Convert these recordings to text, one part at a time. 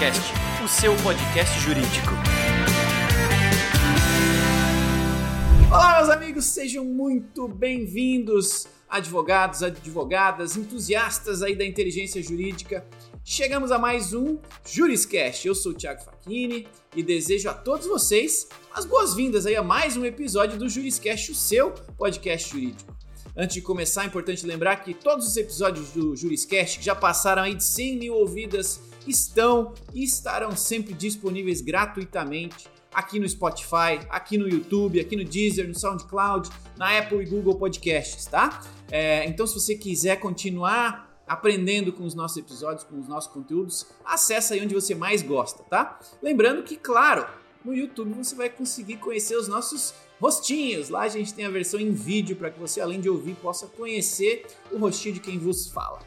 Juriscast, o seu podcast jurídico. Olá, meus amigos, sejam muito bem-vindos, advogados, advogadas, entusiastas aí da inteligência jurídica. Chegamos a mais um Juriscast. Eu sou o Thiago Facchini e desejo a todos vocês as boas-vindas aí a mais um episódio do Juriscast, o seu podcast jurídico. Antes de começar, é importante lembrar que todos os episódios do Juriscast que já passaram aí de 100 mil ouvidas estão e estarão sempre disponíveis gratuitamente aqui no Spotify, aqui no YouTube, aqui no Deezer, no SoundCloud, na Apple e Google Podcasts, tá? É, então, se você quiser continuar aprendendo com os nossos episódios, com os nossos conteúdos, acessa aí onde você mais gosta, tá? Lembrando que, claro, no YouTube você vai conseguir conhecer os nossos rostinhos. Lá a gente tem a versão em vídeo para que você, além de ouvir, possa conhecer o rostinho de quem vos fala.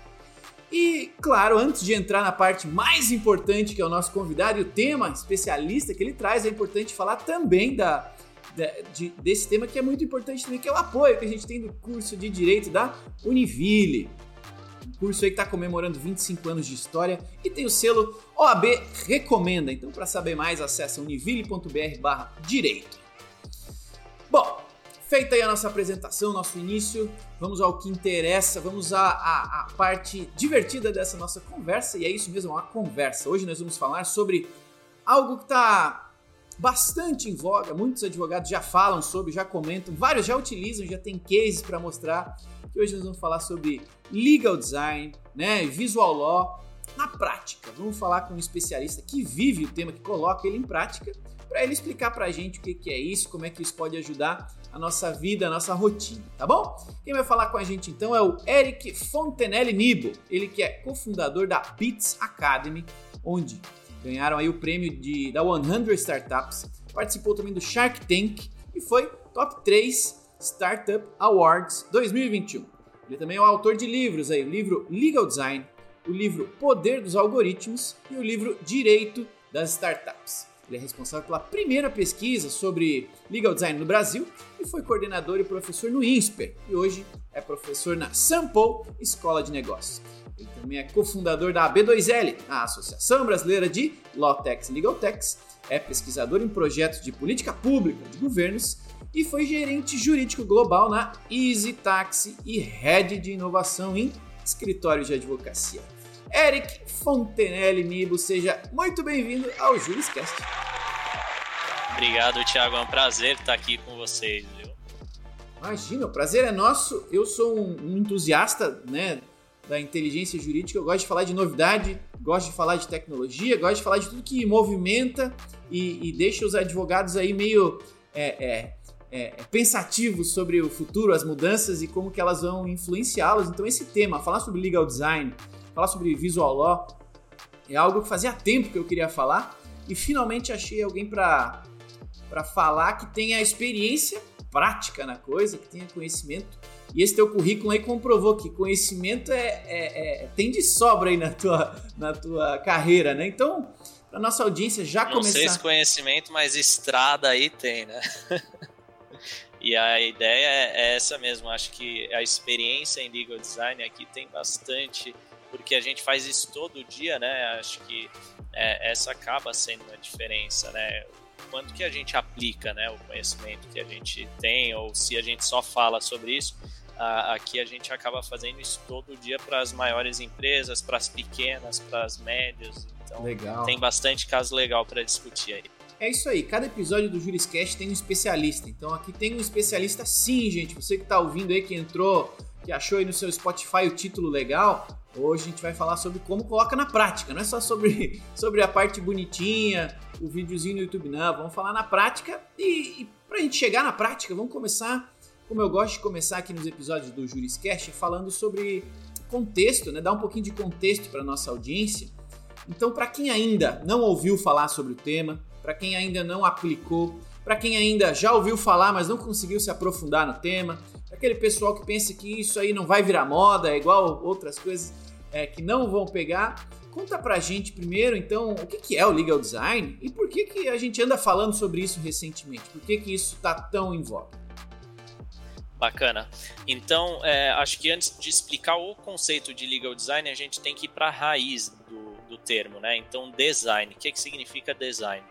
E, claro, antes de entrar na parte mais importante, que é o nosso convidado e o tema especialista que ele traz, é importante falar também da, de, desse tema que é muito importante também, que é o apoio que a gente tem do curso de Direito da Univille. Um curso aí que está comemorando 25 anos de história e tem o selo OAB Recomenda. Então, para saber mais, acesse univille.br direito. Bom, feita aí a nossa apresentação, nosso início, vamos ao que interessa, vamos à, à, à, parte divertida dessa nossa conversa, e é isso mesmo, uma conversa. Hoje nós vamos falar sobre algo que está bastante em voga, muitos advogados já falam sobre, já comentam, vários já utilizam, já tem cases para mostrar, que hoje nós vamos falar sobre legal design, né, visual law, na prática. Vamos falar com um especialista que vive o tema, que coloca ele em prática, para ele explicar para a gente o que, que é isso, como é que isso pode ajudar a nossa vida, a nossa rotina, tá bom? Quem vai falar com a gente então é o Eric Fontenelle Nibo, ele que é cofundador da Bits Academy, onde ganharam aí o prêmio de, da 100 Startups, participou também do Shark Tank e foi top 3 Startup Awards 2021. Ele também é o autor de livros aí, o livro Legal Design, o livro Poder dos Algoritmos e o livro Direito das Startups. Ele é responsável pela primeira pesquisa sobre legal design no Brasil e foi coordenador e professor no INSPER. E hoje é professor na Sample Escola de Negócios. Ele também é cofundador da AB2L, a Associação Brasileira de Lawtechs e Legaltechs, é pesquisador em projetos de política pública de governos e foi gerente jurídico global na Easy Taxi e head de inovação em escritórios de advocacia. Eric Fontenelle Nibo, seja muito bem-vindo ao Juriscast. Obrigado, Thiago. É um prazer estar aqui com vocês. Viu? Imagina, o prazer é nosso. Eu sou um entusiasta né, da inteligência jurídica. Eu gosto de falar de novidade, gosto de falar de tecnologia, gosto de falar de tudo que movimenta e, e deixa os advogados aí meio é, é, é, pensativos sobre o futuro, as mudanças e como que elas vão influenciá-los. Então esse tema, falar sobre legal design, falar sobre visual law, é algo que fazia tempo que eu queria falar e finalmente achei alguém para para falar que tenha experiência prática na coisa, que tenha conhecimento. E esse teu currículo aí comprovou que conhecimento é, é, é tem de sobra aí na tua, na tua carreira, né? Então, para nossa audiência já Não começar... Não sei se conhecimento, mas estrada aí tem, né? e a ideia é essa mesmo. Acho que a experiência em legal design aqui tem bastante porque a gente faz isso todo dia, né? Acho que é, essa acaba sendo uma diferença, né? Quanto que a gente aplica, né? O conhecimento que a gente tem, ou se a gente só fala sobre isso, aqui a gente acaba fazendo isso todo dia para as maiores empresas, para as pequenas, para as médias. Então, legal. tem bastante caso legal para discutir aí. É isso aí, cada episódio do Juriscast tem um especialista. Então aqui tem um especialista sim, gente. Você que está ouvindo aí, que entrou, que achou aí no seu Spotify o título legal, Hoje a gente vai falar sobre como coloca na prática, não é só sobre, sobre a parte bonitinha, o videozinho no YouTube, não. Vamos falar na prática e, e para a gente chegar na prática, vamos começar, como eu gosto de começar aqui nos episódios do Juriscast, falando sobre contexto, né? Dar um pouquinho de contexto para nossa audiência. Então, para quem ainda não ouviu falar sobre o tema, para quem ainda não aplicou, para quem ainda já ouviu falar, mas não conseguiu se aprofundar no tema, aquele pessoal que pensa que isso aí não vai virar moda, é igual outras coisas é, que não vão pegar. Conta pra gente primeiro, então, o que, que é o legal design e por que, que a gente anda falando sobre isso recentemente? Por que, que isso tá tão em voga? Bacana. Então, é, acho que antes de explicar o conceito de legal design, a gente tem que ir para a raiz do, do termo, né? Então, design. O que, que significa design?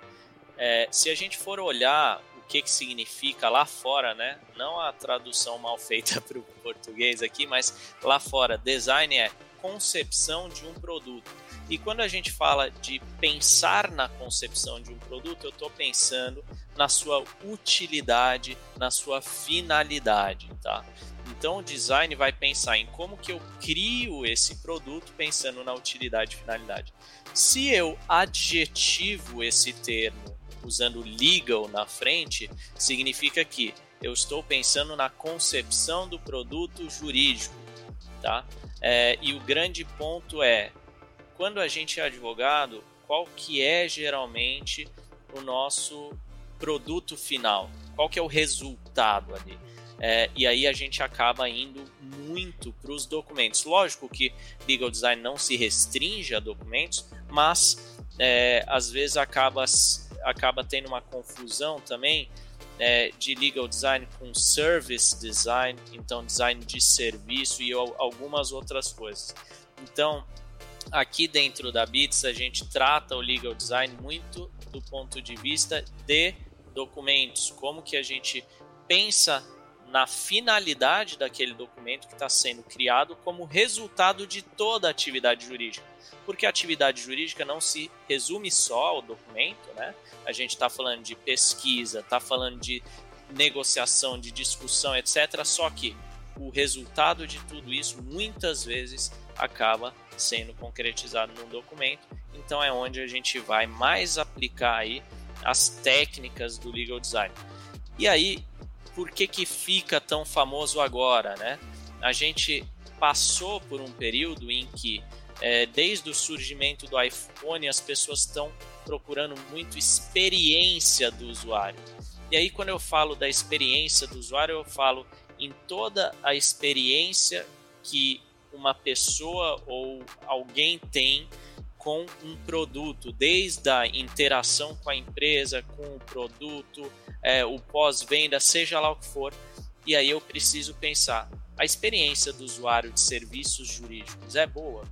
É, se a gente for olhar o que, que significa lá fora, né? Não a tradução mal feita para o português aqui, mas lá fora, design é concepção de um produto. E quando a gente fala de pensar na concepção de um produto, eu estou pensando na sua utilidade, na sua finalidade, tá? Então o design vai pensar em como que eu crio esse produto pensando na utilidade e finalidade. Se eu adjetivo esse termo usando legal na frente, significa que eu estou pensando na concepção do produto jurídico, tá? É, e o grande ponto é quando a gente é advogado, qual que é geralmente o nosso produto final? Qual que é o resultado ali? É, e aí a gente acaba indo muito para os documentos. Lógico que legal design não se restringe a documentos, mas é, às vezes acaba, acaba tendo uma confusão também é, de legal design com service design, então design de serviço e algumas outras coisas. Então, aqui dentro da Bits a gente trata o legal design muito do ponto de vista de documentos, como que a gente pensa na finalidade daquele documento que está sendo criado como resultado de toda a atividade jurídica. Porque a atividade jurídica não se resume só ao documento, né? A gente está falando de pesquisa, está falando de negociação, de discussão, etc. Só que o resultado de tudo isso muitas vezes acaba sendo concretizado num documento. Então é onde a gente vai mais aplicar aí as técnicas do legal design. E aí, por que que fica tão famoso agora, né? A gente passou por um período em que é, desde o surgimento do iPhone as pessoas estão procurando muito experiência do usuário. E aí quando eu falo da experiência do usuário, eu falo em toda a experiência que uma pessoa ou alguém tem com um produto, desde a interação com a empresa, com o produto, é, o pós-venda, seja lá o que for. E aí eu preciso pensar: a experiência do usuário de serviços jurídicos é boa?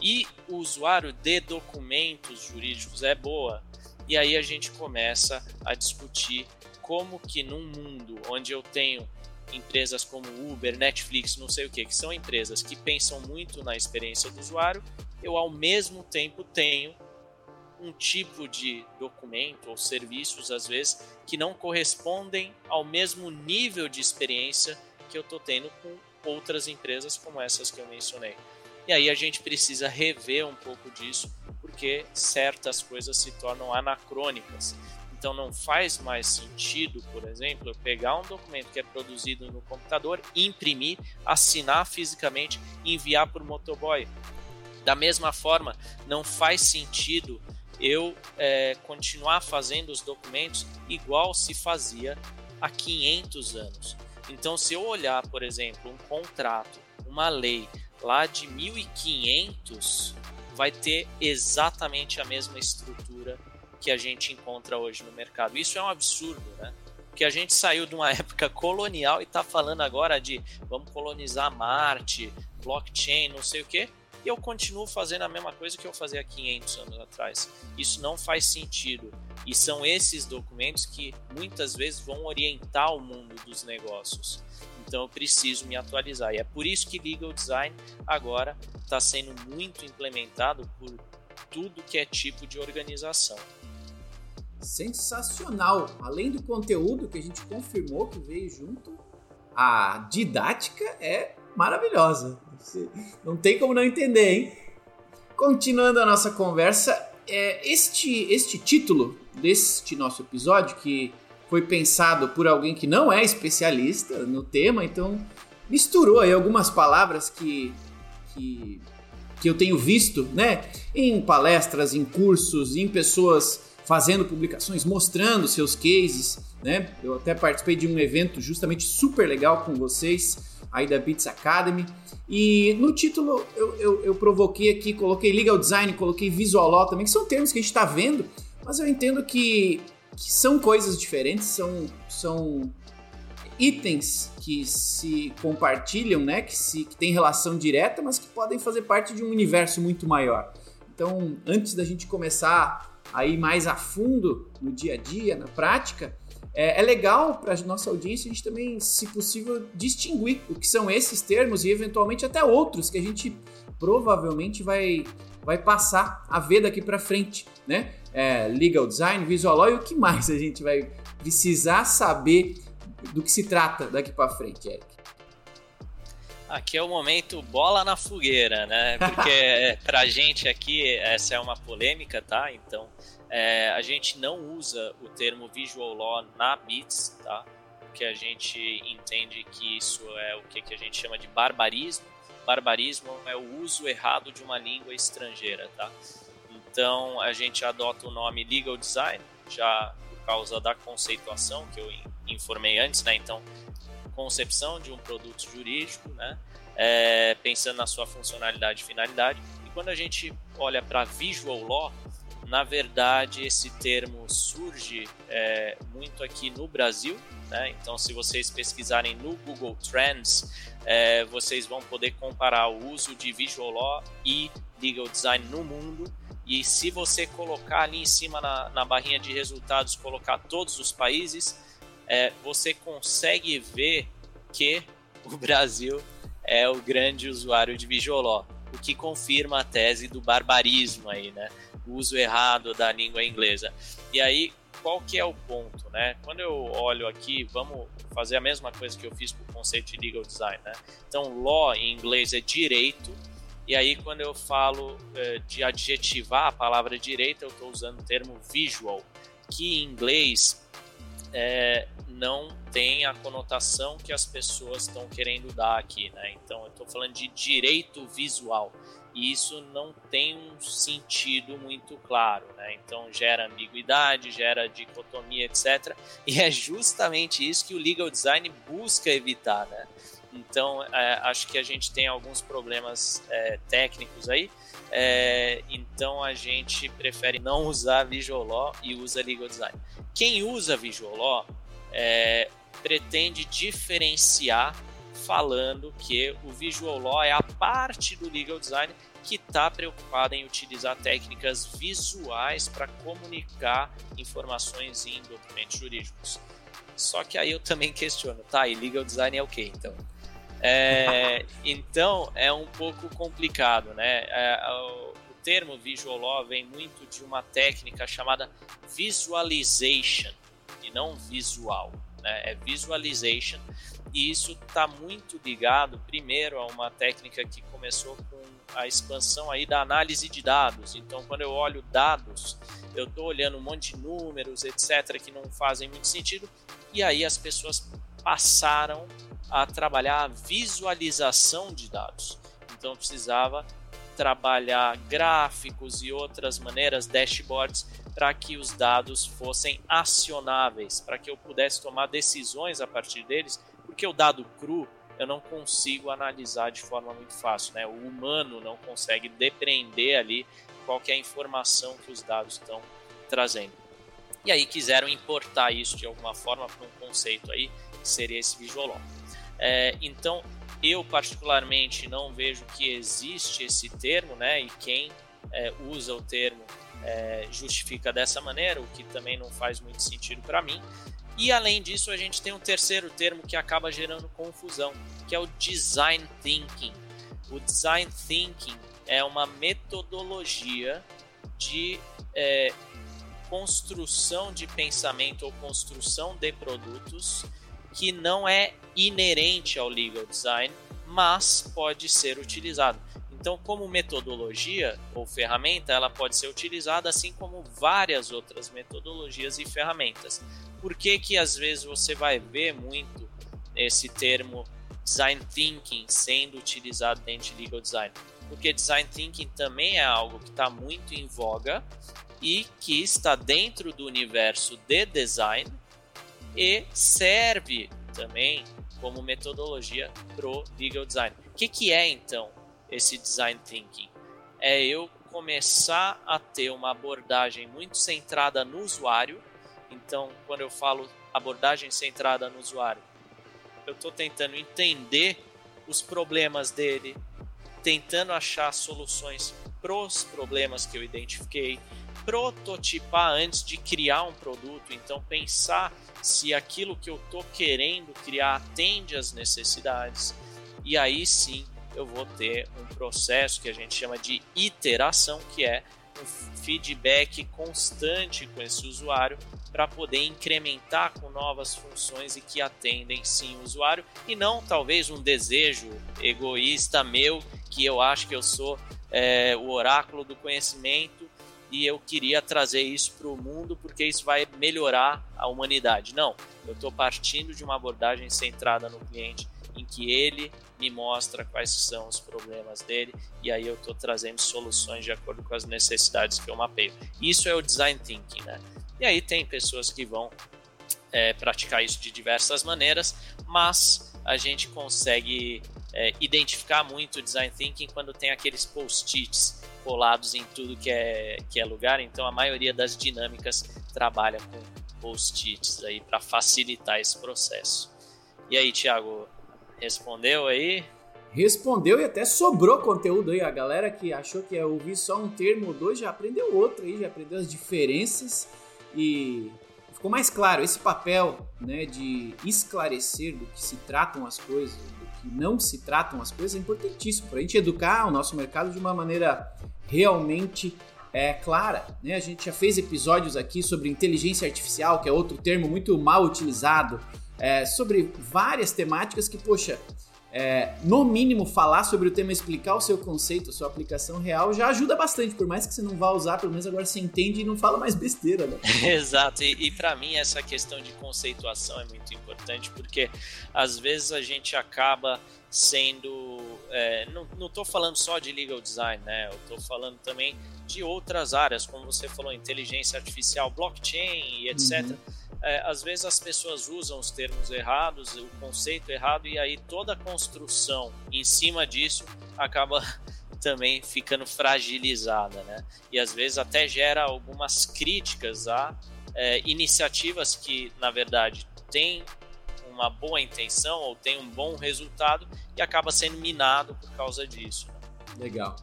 E o usuário de documentos jurídicos é boa? E aí a gente começa a discutir como que num mundo onde eu tenho empresas como Uber, Netflix, não sei o que, que são empresas que pensam muito na experiência do usuário, eu ao mesmo tempo tenho um tipo de documento ou serviços, às vezes, que não correspondem ao mesmo nível de experiência que eu estou tendo com outras empresas como essas que eu mencionei. E aí a gente precisa rever um pouco disso, porque certas coisas se tornam anacrônicas. Então não faz mais sentido, por exemplo, eu pegar um documento que é produzido no computador, imprimir, assinar fisicamente e enviar por motoboy. Da mesma forma, não faz sentido eu é, continuar fazendo os documentos igual se fazia há 500 anos. Então, se eu olhar, por exemplo, um contrato, uma lei lá de 1500, vai ter exatamente a mesma estrutura que a gente encontra hoje no mercado. Isso é um absurdo, né? Porque a gente saiu de uma época colonial e está falando agora de vamos colonizar Marte, blockchain, não sei o quê, eu continuo fazendo a mesma coisa que eu fazia há 500 anos atrás. Isso não faz sentido. E são esses documentos que muitas vezes vão orientar o mundo dos negócios. Então eu preciso me atualizar. E é por isso que Legal Design agora está sendo muito implementado por tudo que é tipo de organização sensacional. Além do conteúdo que a gente confirmou que veio junto, a didática é maravilhosa. Não tem como não entender, hein? Continuando a nossa conversa, é, este, este título deste nosso episódio, que foi pensado por alguém que não é especialista no tema, então misturou aí algumas palavras que, que, que eu tenho visto, né? Em palestras, em cursos, em pessoas fazendo publicações, mostrando seus cases, né? Eu até participei de um evento justamente super legal com vocês aí da Beats Academy. E no título eu, eu, eu provoquei aqui, coloquei legal design, coloquei visual law também, que são termos que a gente está vendo, mas eu entendo que, que são coisas diferentes, são, são itens que se compartilham, né? Que, se, que tem relação direta, mas que podem fazer parte de um universo muito maior. Então, antes da gente começar a ir mais a fundo no dia a dia, na prática, é, é legal para a nossa audiência a gente também, se possível, distinguir o que são esses termos e eventualmente até outros que a gente provavelmente vai, vai passar a ver daqui para frente, né? É, legal design, visual law e o que mais a gente vai precisar saber do que se trata daqui para frente, Eric. Aqui é o momento bola na fogueira, né? Porque pra gente aqui essa é uma polêmica, tá? Então é, a gente não usa o termo visual law na BITS, tá? Porque a gente entende que isso é o que, que a gente chama de barbarismo. Barbarismo é o uso errado de uma língua estrangeira, tá? Então a gente adota o nome legal design já por causa da conceituação que eu informei antes, né? Então concepção de um produto jurídico, né? É, pensando na sua funcionalidade e finalidade. E quando a gente olha para visual law, na verdade esse termo surge é, muito aqui no Brasil. Né? Então, se vocês pesquisarem no Google Trends, é, vocês vão poder comparar o uso de visual law e legal design no mundo. E se você colocar ali em cima na, na barrinha de resultados, colocar todos os países, é, você consegue ver que o Brasil é o grande usuário de Visual o que confirma a tese do barbarismo aí, né? Uso errado da língua inglesa. E aí, qual que é o ponto, né? Quando eu olho aqui, vamos fazer a mesma coisa que eu fiz com o conceito de legal design, né? Então, law em inglês é direito, e aí quando eu falo é, de adjetivar a palavra direito, eu estou usando o termo visual, que em inglês é, não tem a conotação que as pessoas estão querendo dar aqui, né? Então eu estou falando de direito visual e isso não tem um sentido muito claro, né? Então gera ambiguidade, gera dicotomia, etc. E é justamente isso que o legal design busca evitar, né? Então é, acho que a gente tem alguns problemas é, técnicos aí. É, então a gente prefere não usar Visual Law e usa Legal Design. Quem usa Visual Law é, pretende diferenciar falando que o Visual Law é a parte do Legal Design que está preocupada em utilizar técnicas visuais para comunicar informações em documentos jurídicos. Só que aí eu também questiono, tá? E legal design é o que então? É, então é um pouco complicado, né? É, o, o termo visual law vem muito de uma técnica chamada visualization, e não visual, né? é visualization. E isso está muito ligado, primeiro, a uma técnica que começou com a expansão aí da análise de dados. Então, quando eu olho dados, eu estou olhando um monte de números, etc., que não fazem muito sentido, e aí as pessoas passaram a trabalhar a visualização de dados. Então, precisava trabalhar gráficos e outras maneiras, dashboards, para que os dados fossem acionáveis, para que eu pudesse tomar decisões a partir deles, porque o dado cru eu não consigo analisar de forma muito fácil, né? O humano não consegue depreender ali qual é a informação que os dados estão trazendo. E aí quiseram importar isso de alguma forma para um conceito aí, que seria esse visual. É, então, eu particularmente não vejo que existe esse termo, né? E quem é, usa o termo é, justifica dessa maneira, o que também não faz muito sentido para mim. E além disso, a gente tem um terceiro termo que acaba gerando confusão, que é o design thinking. O design thinking é uma metodologia de é, construção de pensamento ou construção de produtos que não é inerente ao legal design, mas pode ser utilizado. Então, como metodologia ou ferramenta, ela pode ser utilizada assim como várias outras metodologias e ferramentas. Por que que às vezes você vai ver muito esse termo design thinking sendo utilizado dentro de legal design? Porque design thinking também é algo que está muito em voga e que está dentro do universo de design e serve também como metodologia pro legal design. O que, que é então esse design thinking? É eu começar a ter uma abordagem muito centrada no usuário. Então, quando eu falo abordagem centrada no usuário, eu estou tentando entender os problemas dele, tentando achar soluções pros problemas que eu identifiquei, prototipar antes de criar um produto, então pensar se aquilo que eu estou querendo criar atende às necessidades, e aí sim eu vou ter um processo que a gente chama de iteração, que é um feedback constante com esse usuário para poder incrementar com novas funções e que atendem sim o usuário e não talvez um desejo egoísta meu que eu acho que eu sou é, o oráculo do conhecimento e eu queria trazer isso para o mundo porque isso vai melhorar a humanidade. Não, eu estou partindo de uma abordagem centrada no cliente em que ele me mostra quais são os problemas dele e aí eu estou trazendo soluções de acordo com as necessidades que eu mapeio. Isso é o design thinking, né? E aí tem pessoas que vão é, praticar isso de diversas maneiras, mas a gente consegue é, identificar muito o design thinking quando tem aqueles post-its colados em tudo que é, que é lugar. Então a maioria das dinâmicas trabalha com post-its aí para facilitar esse processo. E aí, Thiago, respondeu aí? Respondeu e até sobrou conteúdo aí. A galera que achou que ia ouvir só um termo ou dois já aprendeu outro aí, já aprendeu as diferenças e ficou mais claro esse papel né, de esclarecer do que se tratam as coisas, do que não se tratam as coisas é importantíssimo para a gente educar o nosso mercado de uma maneira realmente é, clara. Né? A gente já fez episódios aqui sobre inteligência artificial, que é outro termo muito mal utilizado, é, sobre várias temáticas que, poxa, é, no mínimo, falar sobre o tema, explicar o seu conceito, a sua aplicação real, já ajuda bastante. Por mais que você não vá usar, pelo menos agora você entende e não fala mais besteira, né? Exato. E, e para mim, essa questão de conceituação é muito importante, porque às vezes a gente acaba sendo. É, não, tô falando só de legal design, né? Eu tô falando também de outras áreas, como você falou, inteligência artificial, blockchain e etc. Uhum é, às vezes as pessoas usam os termos errados, o conceito errado, e aí toda a construção em cima disso acaba também ficando fragilizada, né? E às vezes até gera algumas críticas a é, iniciativas que, na verdade, têm uma boa intenção ou têm um bom resultado e acaba sendo minado por causa disso. Né? Legal.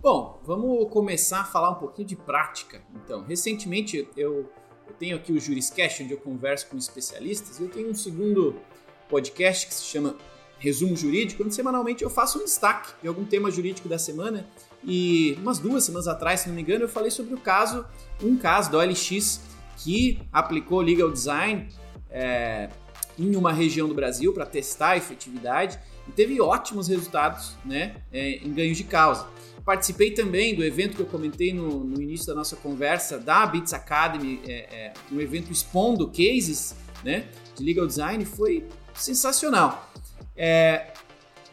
Bom, vamos começar a falar um pouquinho de prática. Então, recentemente eu eu tenho aqui o Juriscast, onde eu converso com especialistas, e eu tenho um segundo podcast que se chama Resumo Jurídico, onde semanalmente eu faço um destaque de algum tema jurídico da semana. E umas duas semanas atrás, se não me engano, eu falei sobre o caso, um caso da OLX que aplicou legal design é, em uma região do Brasil para testar a efetividade e teve ótimos resultados né, é, em ganhos de causa. Participei também do evento que eu comentei no, no início da nossa conversa, da Bits Academy, é, é, um evento expondo cases né, de legal design, foi sensacional. É,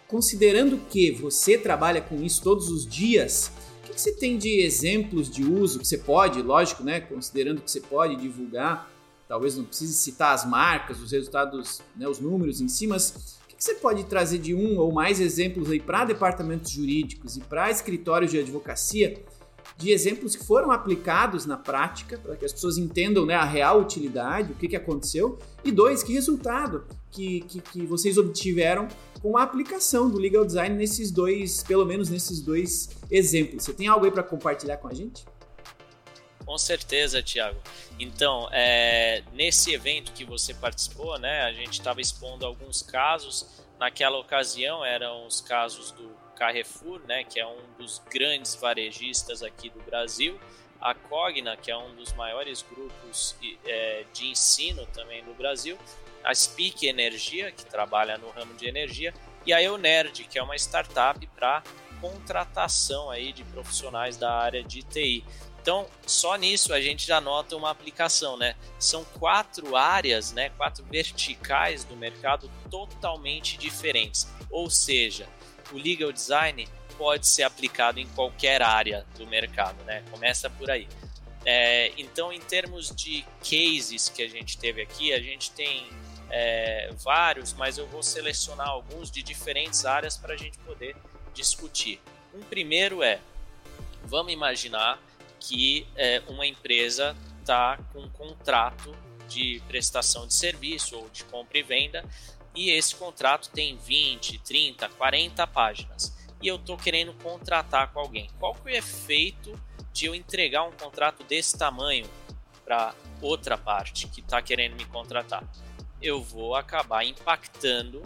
considerando que você trabalha com isso todos os dias, o que, que, você tem de exemplos de uso que você pode, lógico, né, considerando que você pode divulgar, talvez não precise citar as marcas, os resultados, né, os números em si, mas você pode trazer de um ou mais exemplos aí para departamentos jurídicos e para escritórios de advocacia de exemplos que foram aplicados na prática para que as pessoas entendam né, a real utilidade, o que, que aconteceu e dois, que resultado que, que, que vocês obtiveram com a aplicação do legal design nesses dois, pelo menos nesses dois exemplos. Você tem algo aí para compartilhar com a gente? Com certeza, Thiago. Então, é, nesse evento que você participou, né, a gente estava expondo alguns casos. Naquela ocasião eram os casos do Carrefour, né, que é um dos grandes varejistas aqui do Brasil, a Cogna, que é um dos maiores grupos é, de ensino também do Brasil, a Speak Energia, que trabalha no ramo de energia, e a Eunerd, que é uma startup para contratação aí de profissionais da área de TI. Então, só nisso a gente já nota uma aplicação, né? São quatro áreas, né? Quatro verticais do mercado totalmente diferentes. Ou seja, o legal design pode ser aplicado em qualquer área do mercado, né? Começa por aí. É, então, em termos de cases que a gente teve aqui, a gente tem é, vários, mas eu vou selecionar alguns de diferentes áreas para a gente poder discutir. Um primeiro é, vamos imaginar que é, uma empresa está com um contrato de prestação de serviço ou de compra e venda e esse contrato tem 20, 30, 40 páginas. e eu estou querendo contratar com alguém. Qual que é o efeito de eu entregar um contrato desse tamanho para outra parte que está querendo me contratar? Eu vou acabar impactando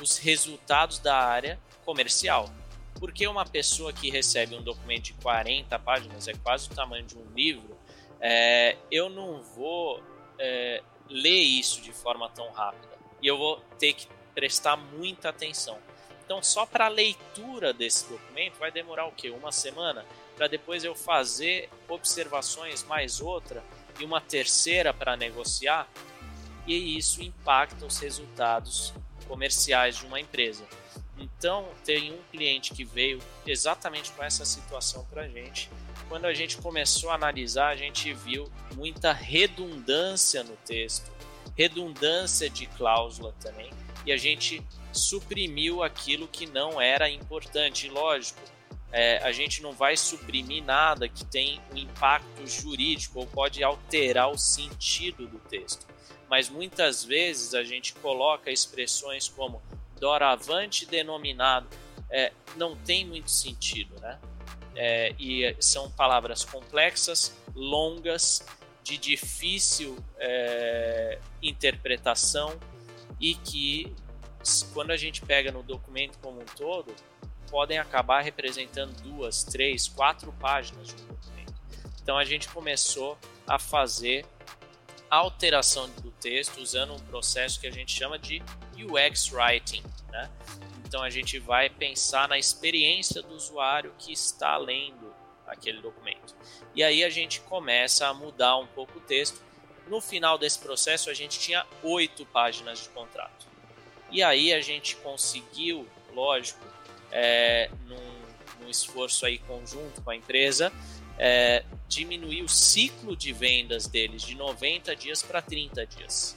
os resultados da área comercial. Porque uma pessoa que recebe um documento de 40 páginas, é quase o tamanho de um livro, é, eu não vou é, ler isso de forma tão rápida. E eu vou ter que prestar muita atenção. Então, só para a leitura desse documento vai demorar o quê? Uma semana? Para depois eu fazer observações mais outra e uma terceira para negociar? E isso impacta os resultados comerciais de uma empresa. Então, tem um cliente que veio exatamente com essa situação para a gente. Quando a gente começou a analisar, a gente viu muita redundância no texto, redundância de cláusula também, e a gente suprimiu aquilo que não era importante. Lógico, é, a gente não vai suprimir nada que tem um impacto jurídico ou pode alterar o sentido do texto. Mas muitas vezes a gente coloca expressões como doravante denominado, é, não tem muito sentido, né? É, e são palavras complexas, longas, de difícil é, interpretação e que, quando a gente pega no documento como um todo, podem acabar representando duas, três, quatro páginas de um documento. Então a gente começou a fazer alteração do texto usando um processo que a gente chama de UX Writing. Né? Então a gente vai pensar na experiência do usuário que está lendo aquele documento. E aí a gente começa a mudar um pouco o texto. No final desse processo a gente tinha oito páginas de contrato. E aí a gente conseguiu, lógico, é, num, num esforço aí conjunto com a empresa, é, diminuir o ciclo de vendas deles de 90 dias para 30 dias.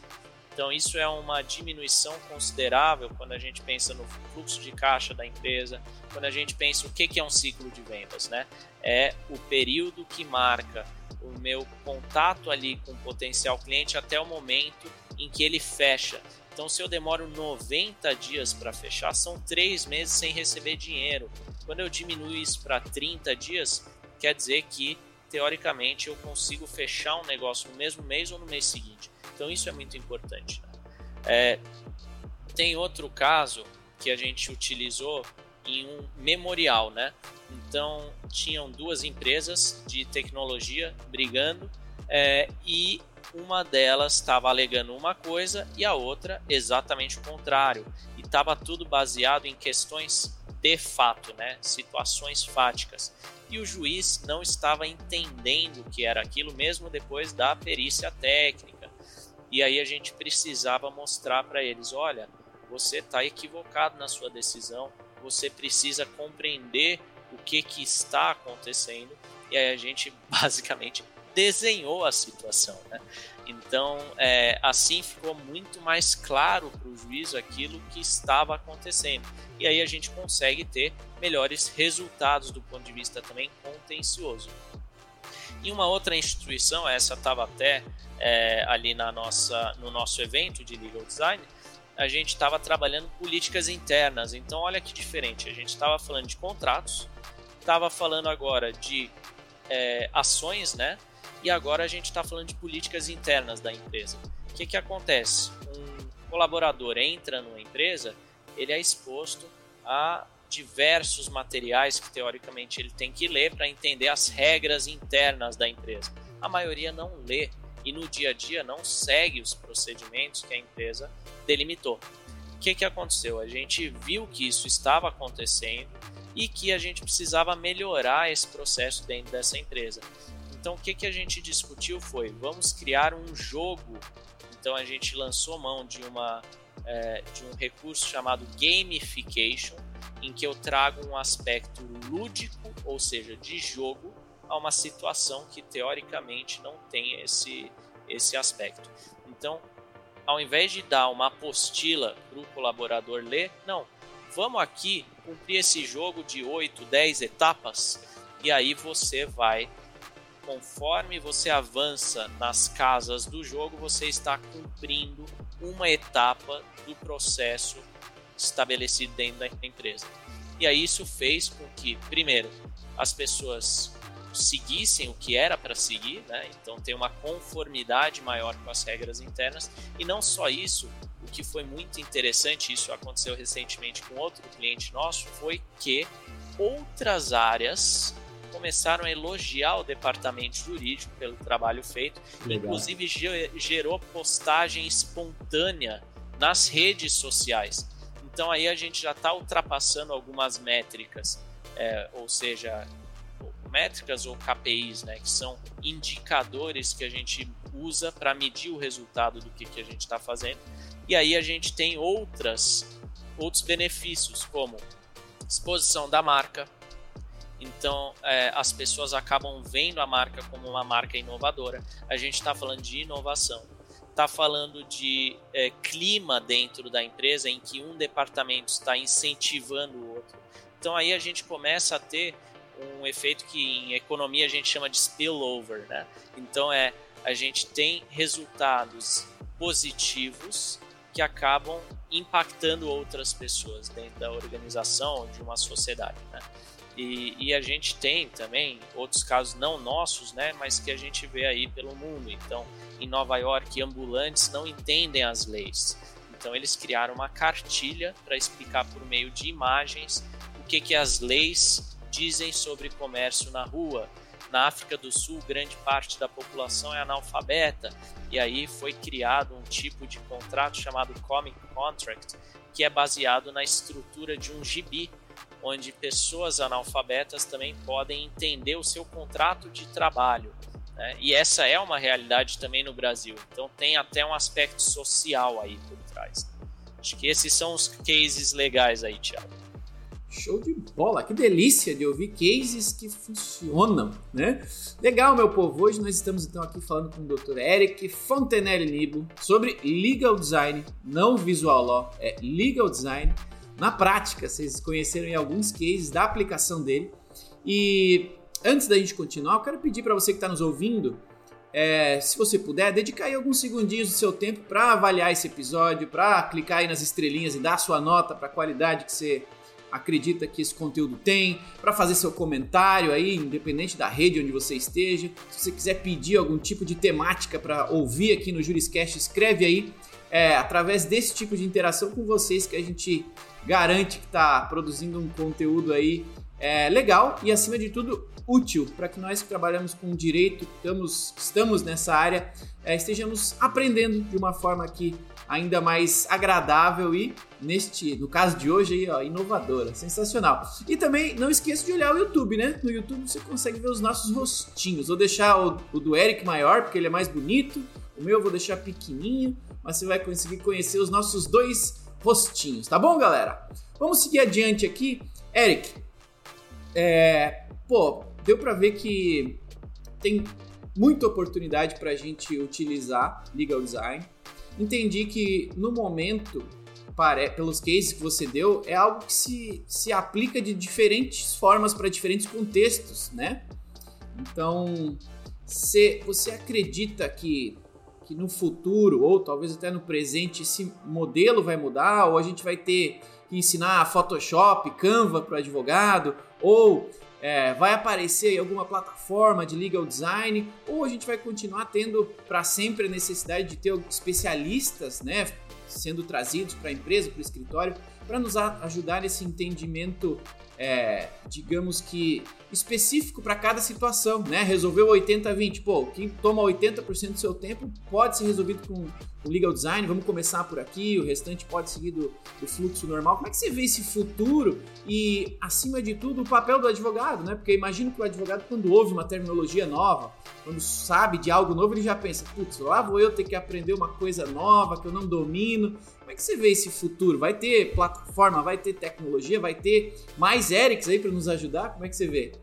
Então, isso é uma diminuição considerável quando a gente pensa no fluxo de caixa da empresa, quando a gente pensa o que é um ciclo de vendas, né? É o período que marca o meu contato ali com o potencial cliente até o momento em que ele fecha. Então, se eu demoro 90 dias para fechar, são três meses sem receber dinheiro. Quando eu diminuo isso para 30 dias, quer dizer que, teoricamente, eu consigo fechar um negócio no mesmo mês ou no mês seguinte. Então isso é muito importante. Né? É, tem outro caso que a gente utilizou em um memorial, né? Então tinham duas empresas de tecnologia brigando é, e uma delas estava alegando uma coisa e a outra exatamente o contrário. E estava tudo baseado em questões de fato, né? Situações fáticas. E o juiz não estava entendendo o que era aquilo mesmo depois da perícia técnica e aí a gente precisava mostrar para eles: olha, você está equivocado na sua decisão, você precisa compreender o que, que está acontecendo. E aí a gente basicamente desenhou a situação. Né? Então, é, assim ficou muito mais claro para o juiz aquilo que estava acontecendo. E aí a gente consegue ter melhores resultados do ponto de vista também contencioso. Em uma outra instituição, essa estava até é, ali na nossa, no nosso evento de legal design, a gente estava trabalhando políticas internas. Então, olha que diferente. A gente estava falando de contratos, estava falando agora de é, ações, né? E agora a gente está falando de políticas internas da empresa. O que, que acontece? Um colaborador entra numa empresa, ele é exposto a diversos materiais que teoricamente ele tem que ler para entender as regras internas da empresa. A maioria não lê e no dia a dia não segue os procedimentos que a empresa delimitou. O que, que aconteceu? A gente viu que isso estava acontecendo e que a gente precisava melhorar esse processo dentro dessa empresa. Então, o que, que a gente discutiu foi: vamos criar um jogo. Então, a gente lançou mão de, uma, é, de um recurso chamado gamification, em que eu trago um aspecto lúdico, ou seja, de jogo, a uma situação que teoricamente não tem esse, esse aspecto. Então, ao invés de dar uma apostila para o colaborador ler, não, vamos aqui cumprir esse jogo de 8, 10 etapas e aí você vai, conforme você avança nas casas do jogo, você está cumprindo uma etapa do processo estabelecido dentro da empresa. E aí isso fez com que, primeiro, as pessoas seguissem o que era para seguir, né? então tem uma conformidade maior com as regras internas, e não só isso, o que foi muito interessante, isso aconteceu recentemente com outro cliente nosso, foi que outras áreas começaram a elogiar o departamento jurídico pelo trabalho feito, Legal. inclusive gerou postagem espontânea nas redes sociais. Então aí a gente já está ultrapassando algumas métricas, é, ou seja, métricas ou KPIs, né, que são indicadores que a gente usa para medir o resultado do que, que a gente está fazendo. E aí a gente tem outras, outros benefícios, como exposição da marca. Então é, as pessoas acabam vendo a marca como uma marca inovadora. A gente está falando de inovação está falando de é, clima dentro da empresa em que um departamento está incentivando o outro. Então aí a gente começa a ter um efeito que em economia a gente chama de spillover, né? Então é a gente tem resultados positivos que acabam impactando outras pessoas dentro da organização de uma sociedade, né? E, e, a gente tem também outros casos não nossos, né, mas que a gente vê aí pelo mundo. Então, em Nova York, ambulantes não entendem as leis. Então, eles criaram uma cartilha para explicar por meio de imagens o que, que as leis dizem sobre comércio na rua. Na África do Sul, grande parte da população é analfabeta, e aí foi criado um tipo de contrato chamado Comic Contract, que é baseado na estrutura de um gibi onde pessoas analfabetas também podem entender o seu contrato de trabalho. Né? E essa é uma realidade também no Brasil. Então tem até um aspecto social aí por trás. Acho que esses são os cases legais aí, Thiago. Show de bola, que delícia de ouvir cases que funcionam, né? Legal, meu povo. Hoje nós estamos então aqui falando com o Dr. Eric Fontenelle Nibo sobre legal design, não visual law, é legal design na prática. Vocês conheceram em alguns cases da aplicação dele. E antes da gente continuar, eu quero pedir para você que está nos ouvindo, é, se você puder, dedicar aí alguns segundinhos do seu tempo para avaliar esse episódio, para clicar aí nas estrelinhas e dar sua nota para a qualidade que você acredita que esse conteúdo tem, para fazer seu comentário aí, independente da rede onde você esteja. Se você quiser pedir algum tipo de temática para ouvir aqui no Juriscast, escreve aí. É, através desse tipo de interação com vocês que a gente garante que está produzindo um conteúdo aí é, legal e, acima de tudo, útil para que nós que trabalhamos com direito, estamos, estamos nessa área, é, estejamos aprendendo de uma forma aqui ainda mais agradável e, neste, no caso de hoje, aí, ó, inovadora, sensacional. E também não esqueça de olhar o YouTube, né? No YouTube você consegue ver os nossos rostinhos. Vou deixar o, o do Eric maior, porque ele é mais bonito. O meu eu vou deixar pequenininho, mas você vai conseguir conhecer os nossos dois rostinhos, tá bom, galera? Vamos seguir adiante aqui. Eric, é, pô, deu para ver que tem muita oportunidade para a gente utilizar legal design. Entendi que no momento, pelos cases que você deu, é algo que se, se aplica de diferentes formas para diferentes contextos, né? Então, se você acredita que que no futuro, ou talvez até no presente, esse modelo vai mudar, ou a gente vai ter que ensinar Photoshop, Canva para o advogado, ou é, vai aparecer em alguma plataforma de legal design, ou a gente vai continuar tendo para sempre a necessidade de ter especialistas, né, sendo trazidos para a empresa, para o escritório, para nos ajudar nesse entendimento é, digamos que específico para cada situação, né? Resolveu 80-20, pô, quem toma 80% do seu tempo pode ser resolvido com o legal design, vamos começar por aqui, o restante pode seguir do, do, fluxo normal. Como é que você vê esse futuro e, acima de tudo, o papel do advogado, né? Porque imagino que o advogado, quando ouve uma terminologia nova, quando sabe de algo novo, ele já pensa, putz, lá vou eu ter que aprender uma coisa nova que eu não domino. Como é que você vê esse futuro? Vai ter plataforma, vai ter tecnologia, vai ter mais Erics aí para nos ajudar? Como é que você vê?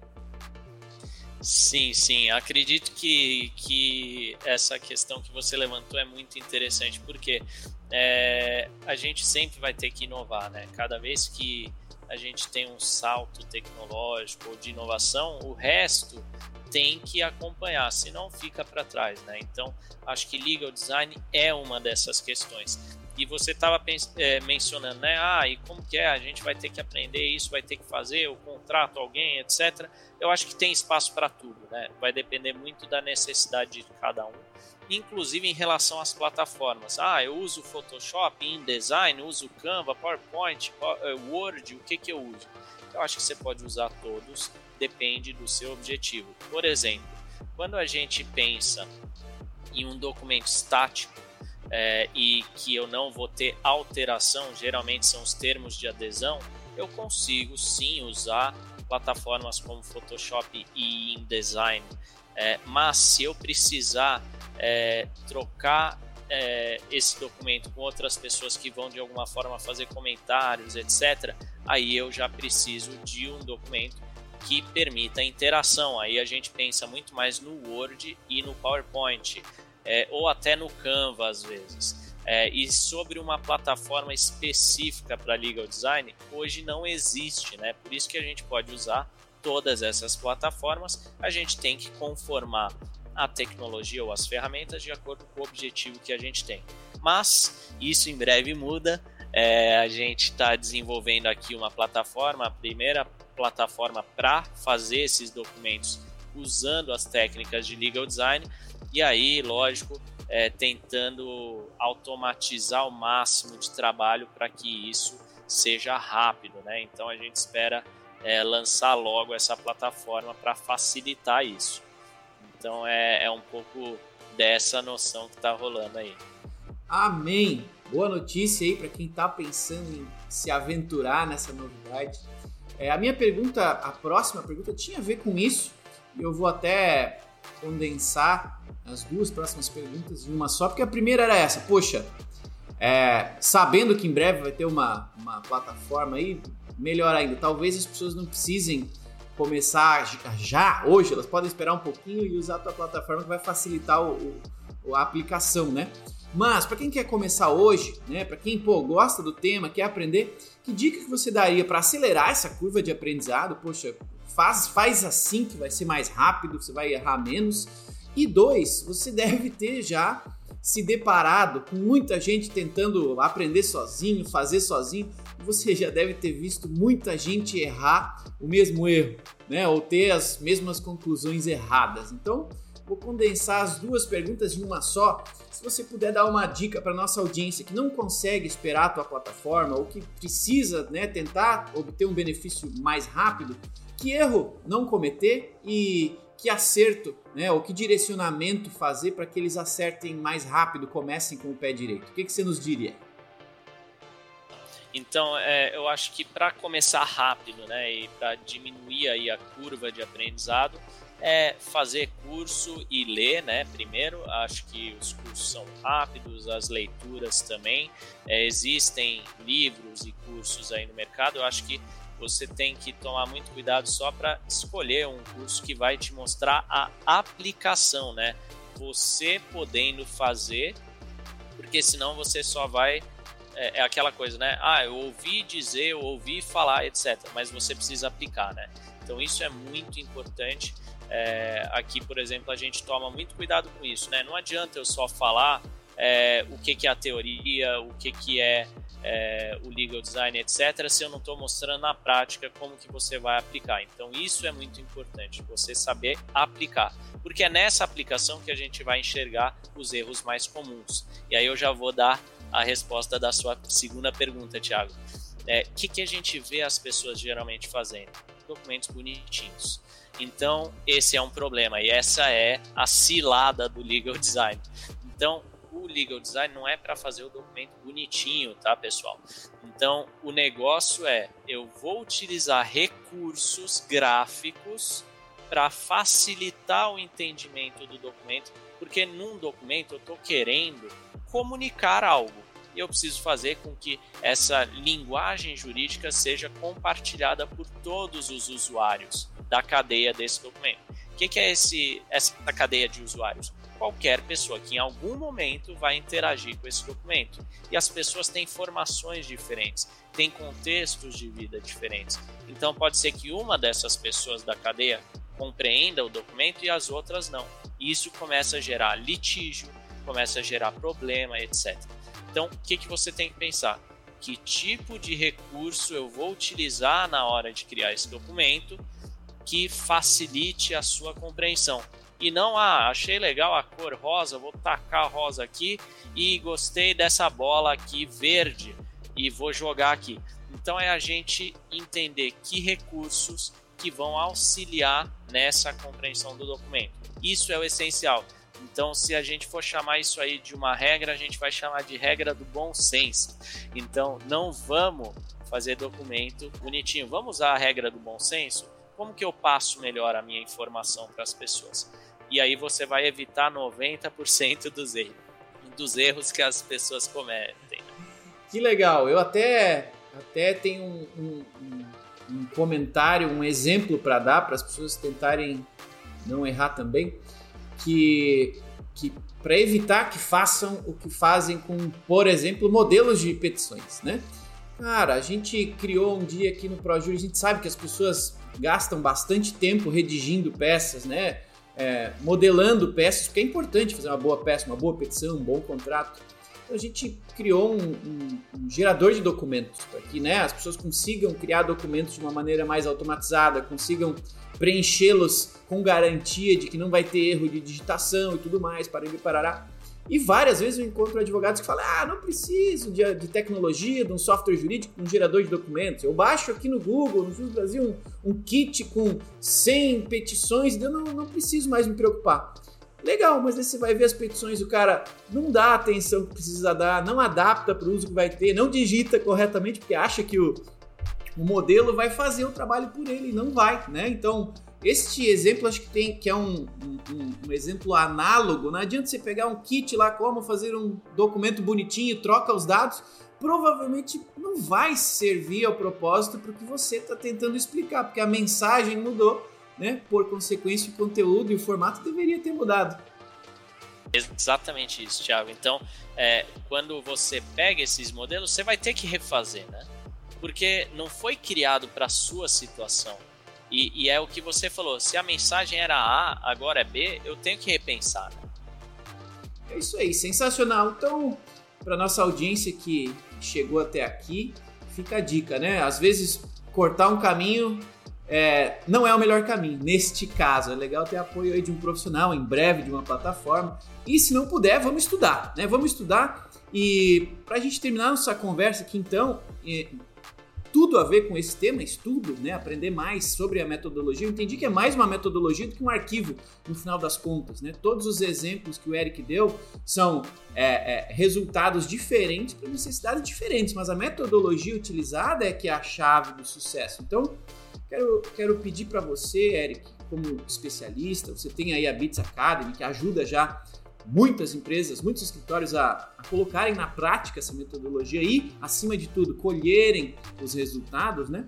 Sim, sim. Acredito que, que essa questão que você levantou é muito interessante, porque é, a gente sempre vai ter que inovar, né? Cada vez que a gente tem um salto tecnológico ou de inovação, o resto tem que acompanhar, senão fica para trás, né? Então, acho que legal design é uma dessas questões. E você estava é, mencionando, né? Ah, e como que é? A gente vai ter que aprender isso, vai ter que fazer o contrato, alguém, etc. Eu acho que tem espaço para tudo, né? Vai depender muito da necessidade de cada um, inclusive em relação às plataformas. Ah, eu uso Photoshop, InDesign, uso Canva, PowerPoint, eh, Word, o que que eu uso? Eu acho que você pode usar todos, depende do seu objetivo. Por exemplo, quando a gente pensa em um documento estático é, e que eu não vou ter alteração, geralmente são os termos de adesão, eu consigo sim usar plataformas como Photoshop e InDesign. É, mas se eu precisar é, trocar é, esse documento com outras pessoas que vão de alguma forma fazer comentários, etc., aí eu já preciso de um documento que permita interação. Aí a gente pensa muito mais no Word e no PowerPoint é, ou até no Canva às vezes. É, e sobre uma plataforma específica para legal design, hoje não existe, né? Por isso que a gente pode usar todas essas plataformas. A gente tem que conformar a tecnologia ou as ferramentas de acordo com o objetivo que a gente tem. Mas isso em breve muda. É, a gente está desenvolvendo aqui uma plataforma, a primeira plataforma para fazer esses documentos usando as técnicas de legal design e aí, lógico, é, tentando automatizar o máximo de trabalho para que isso seja rápido, né? Então a gente espera é, lançar logo essa plataforma para facilitar isso. Então é, é um pouco dessa noção que está rolando aí. Amém! Boa notícia aí para quem está pensando em se aventurar nessa novidade. É, a minha pergunta, a próxima pergunta, tinha a ver com isso. Eu vou até condensar as duas próximas perguntas em uma só, porque a primeira era essa, poxa, é, sabendo que em breve vai ter uma, uma plataforma aí, melhor ainda, talvez as pessoas não precisem começar já, hoje, elas podem esperar um pouquinho e usar a tua plataforma que vai facilitar o, o a aplicação, né? Mas para quem quer começar hoje, né, para quem pô, gosta do tema, quer aprender, que dica que você daria para acelerar essa curva de aprendizado? Poxa, faz, faz assim que vai ser mais rápido, você vai errar menos. E dois, você deve ter já se deparado com muita gente tentando aprender sozinho, fazer sozinho. Você já deve ter visto muita gente errar o mesmo erro, né? Ou ter as mesmas conclusões erradas. Então, vou condensar as duas perguntas em uma só. Se você puder dar uma dica para nossa audiência que não consegue esperar a tua plataforma ou que precisa, né, tentar obter um benefício mais rápido, que erro não cometer e que acerto, né, ou que direcionamento fazer para que eles acertem mais rápido, comecem com o pé direito? O que, que você nos diria? Então, é, eu acho que para começar rápido, né, e para diminuir aí a curva de aprendizado, é fazer curso e ler, né? Primeiro, acho que os cursos são rápidos, as leituras também. É, existem livros e cursos aí no mercado. Eu acho que você tem que tomar muito cuidado só para escolher um curso que vai te mostrar a aplicação, né? Você podendo fazer, porque senão você só vai é, é, aquela coisa, né? Ah, eu ouvi dizer, eu ouvi falar, etc. Mas você precisa aplicar, né? Então isso é muito importante. É, aqui, por exemplo, a gente toma muito cuidado com isso, né? Não adianta eu só falar é, o que, que é a teoria, o que, que é é, o legal design, etc., se eu não estou mostrando na prática como que você vai aplicar. Então isso é muito importante, você saber aplicar, porque é nessa aplicação que a gente vai enxergar os erros mais comuns. E aí eu já vou dar a resposta da sua segunda pergunta, Thiago. O é, que, que a gente vê as pessoas geralmente fazendo? Documentos bonitinhos. Então, esse é um problema e essa é a cilada do legal design. Então, o legal design não é para fazer o documento bonitinho, tá, pessoal? Então, o negócio é eu vou utilizar recursos gráficos para facilitar o entendimento do documento, porque num documento eu estou querendo comunicar algo e eu preciso fazer com que essa linguagem jurídica seja compartilhada por todos os usuários da cadeia desse documento. O que, é esse, essa cadeia de usuários? Qualquer pessoa que em algum momento vai interagir com esse documento. E as pessoas têm formações diferentes, têm contextos de vida diferentes. Então pode ser que uma dessas pessoas da cadeia compreenda o documento e as outras não. E isso começa a gerar litígio, começa a gerar problema, etc. Então, o que, que você tem que pensar? Que tipo de recurso eu vou utilizar na hora de criar esse documento que facilite a sua compreensão. E não, ah, achei legal a cor rosa, vou tacar a rosa aqui e gostei dessa bola aqui verde e vou jogar aqui. Então é a gente entender que recursos que vão auxiliar nessa compreensão do documento. Isso é o essencial. Então, se a gente for chamar isso aí de uma regra, a gente vai chamar de regra do bom senso. Então, não vamos fazer documento bonitinho. Vamos usar a regra do bom senso? Como que eu passo melhor a minha informação para as pessoas? E aí você vai evitar 90% dos erros, dos erros que as pessoas cometem. Que legal. Eu até, até tenho um, um, um comentário, um exemplo para dar para as pessoas tentarem não errar também, que, que para evitar que façam o que fazem com, por exemplo, modelos de petições, né? Cara, a gente criou um dia aqui no ProJury, a gente sabe que as pessoas gastam bastante tempo redigindo peças, né? É, modelando peças, porque é importante fazer uma boa peça, uma boa petição, um bom contrato. Então a gente criou um, um, um gerador de documentos para que né, as pessoas consigam criar documentos de uma maneira mais automatizada, consigam preenchê-los com garantia de que não vai ter erro de digitação e tudo mais, para ele parará. E várias vezes eu encontro advogados que falam: ah, não preciso de, de tecnologia, de um software jurídico, de um gerador de documentos. Eu baixo aqui no Google, no Jus Brasil, um, um, kit com 100 petições eu não, não preciso mais me preocupar. Legal, mas aí você vai ver as petições, o cara não dá a atenção que precisa dar, não adapta para o uso que vai ter, não digita corretamente porque acha que o, o modelo vai fazer o trabalho por ele e não vai, né? Então, este exemplo acho que tem que é um, um, um, exemplo análogo. Não adianta você pegar um kit lá como fazer um documento bonitinho, troca os dados, provavelmente não vai servir ao propósito para o que você está tentando explicar, porque a mensagem mudou, né? Por consequência, o conteúdo e o formato deveria ter mudado. Exatamente isso, Thiago. Então, é, quando você pega esses modelos, você vai ter que refazer, né? Porque não foi criado para a sua situação e, e, é o que você falou: se a mensagem era A, agora é B, eu tenho que repensar. Né? É isso aí, sensacional. Então, para nossa audiência que chegou até aqui, fica a dica, né? Às vezes, cortar um caminho é, não é o melhor caminho. Neste caso, é legal ter apoio aí de um profissional, em breve, de uma plataforma. E se não puder, vamos estudar, né? Vamos estudar. E para a gente terminar nossa conversa aqui, então, tudo a ver com esse tema, estudo, né, aprender mais sobre a metodologia. Eu entendi que é mais uma metodologia do que um arquivo, no final das contas. Né? Todos os exemplos que o Eric deu são é, é, resultados diferentes para necessidades diferentes, mas a metodologia utilizada é que é a chave do sucesso. Então, quero, quero pedir para você, Eric, como especialista, você tem aí a Bits Academy, que ajuda já muitas empresas, muitos escritórios a, a, colocarem na prática essa metodologia e, acima de tudo, colherem os resultados, né?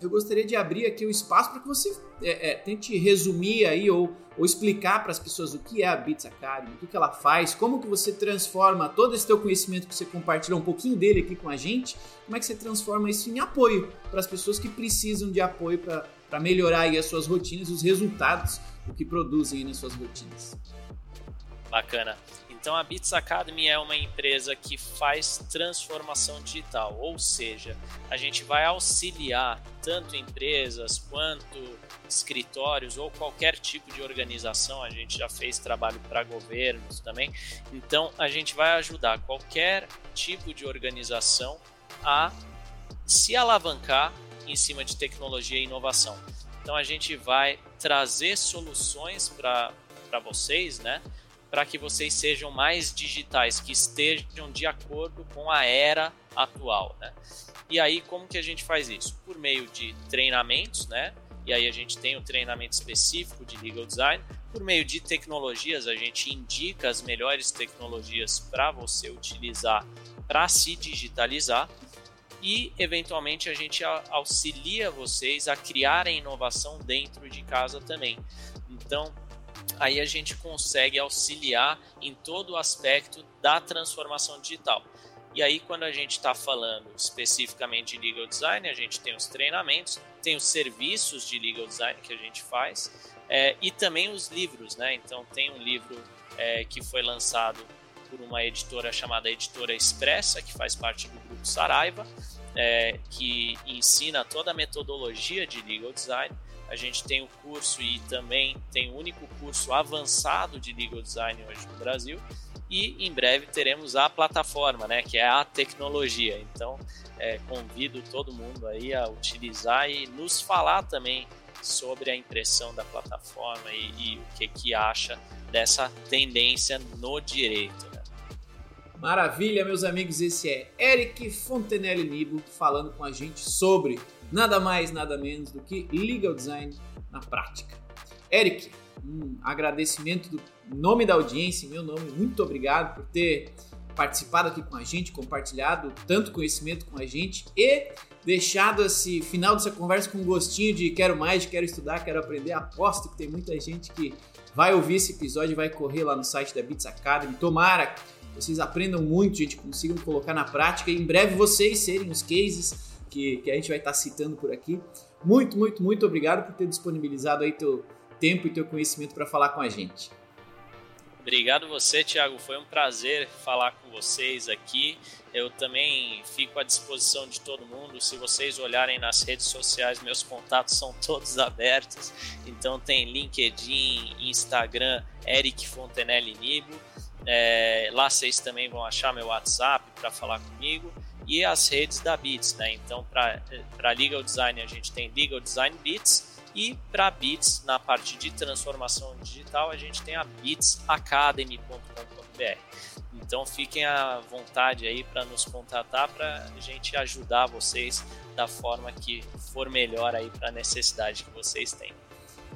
Eu gostaria de abrir aqui o espaço para que você é, é, tente resumir aí ou, ou explicar para as pessoas o que é a Bits Academy, o que, que ela faz, como que você transforma todo esse teu conhecimento que você compartilhou um pouquinho dele aqui com a gente, como é que você transforma isso em apoio para as pessoas que precisam de apoio para melhorar aí as suas rotinas, os resultados, o que produzem nas suas rotinas. Bacana. Então a Bits Academy é uma empresa que faz transformação digital, ou seja, a gente vai auxiliar tanto empresas quanto escritórios ou qualquer tipo de organização. A gente já fez trabalho para governos também. Então a gente vai ajudar qualquer tipo de organização a se alavancar em cima de tecnologia e inovação. Então a gente vai trazer soluções para vocês, né? Para que vocês sejam mais digitais, que estejam de acordo com a era atual, né? E aí como que a gente faz isso? Por meio de treinamentos, né? E aí a gente tem o um treinamento específico de legal design. Por meio de tecnologias, a gente indica as melhores tecnologias para você utilizar para se digitalizar e eventualmente a gente auxilia vocês a criarem inovação dentro de casa também. Então, aí a gente consegue auxiliar em todo o aspecto da transformação digital. E aí, quando a gente está falando especificamente de legal design, a gente tem os treinamentos, tem os serviços de legal design que a gente faz é, e também os livros, né? Então, tem um livro é, que foi lançado por uma editora chamada Editora Expressa, que faz parte do grupo Saraiva, é, que ensina toda a metodologia de legal design. A gente tem o curso e também tem o único curso avançado de legal design hoje no Brasil. E em breve teremos a plataforma, né, que é a tecnologia. Então, é, convido todo mundo aí a utilizar e nos falar também sobre a impressão da plataforma e, e o que, que acha dessa tendência no direito. Né? Maravilha, meus amigos. Esse é Eric Fontenelle Nibo falando com a gente sobre nada mais, nada menos do que legal design na prática. Eric, um agradecimento do nome da audiência, meu nome, muito obrigado por ter participado aqui com a gente, compartilhado tanto conhecimento com a gente e deixado esse final dessa conversa com um gostinho de quero mais, quero estudar, quero aprender. Aposto que tem muita gente que vai ouvir esse episódio e vai correr lá no site da Bits Academy. Tomara que vocês aprendam muito, gente, consigam colocar na prática e em breve vocês serem os cases que, que a gente vai estar citando por aqui. Muito, muito, muito obrigado por ter disponibilizado aí teu tempo e teu conhecimento para falar com a gente. Obrigado você, Thiago. Foi um prazer falar com vocês aqui. Eu também fico à disposição de todo mundo. Se vocês olharem nas redes sociais, meus contatos são todos abertos. Então tem LinkedIn, Instagram, Eric Fontenelle Nibo. É, lá vocês também vão achar meu WhatsApp para falar comigo e as redes da Bits, né? Então para Legal Design a gente tem Legal Design Bits e para Bits, na parte de transformação digital, a gente tem a bitsacademy.com.br. Então fiquem à vontade aí para nos contatar para a gente ajudar vocês da forma que for melhor aí para a necessidade que vocês têm.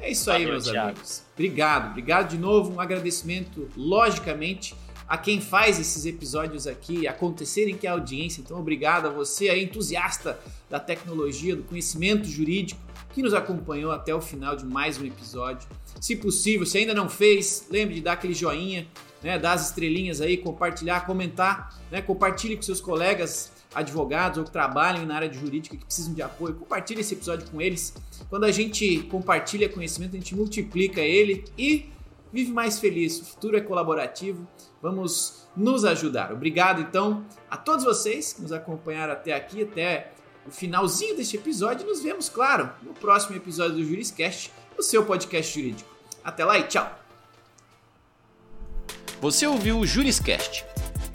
É isso Valeu, aí, meus Thiago. amigos. Obrigado, obrigado de novo. Um agradecimento, logicamente, a quem faz esses episódios aqui acontecerem, que é a audiência. Então, obrigado a você, aí, entusiasta da tecnologia, do conhecimento jurídico que nos acompanhou até o final de mais um episódio. Se possível, se ainda não fez, lembre de dar aquele joinha, né, dar as estrelinhas aí, compartilhar, comentar, né, compartilhe com seus colegas advogados ou que trabalham na área de jurídica que precisam de apoio, compartilhe esse episódio com eles. Quando a gente compartilha conhecimento, a gente multiplica ele e vive mais feliz. O futuro é colaborativo. Vamos nos ajudar. Obrigado então a todos vocês que nos acompanharam até aqui, até o finalzinho deste episódio. Nos vemos, claro, no próximo episódio do Juriscast, o seu podcast jurídico. Até lá e tchau! Você ouviu o Juriscast,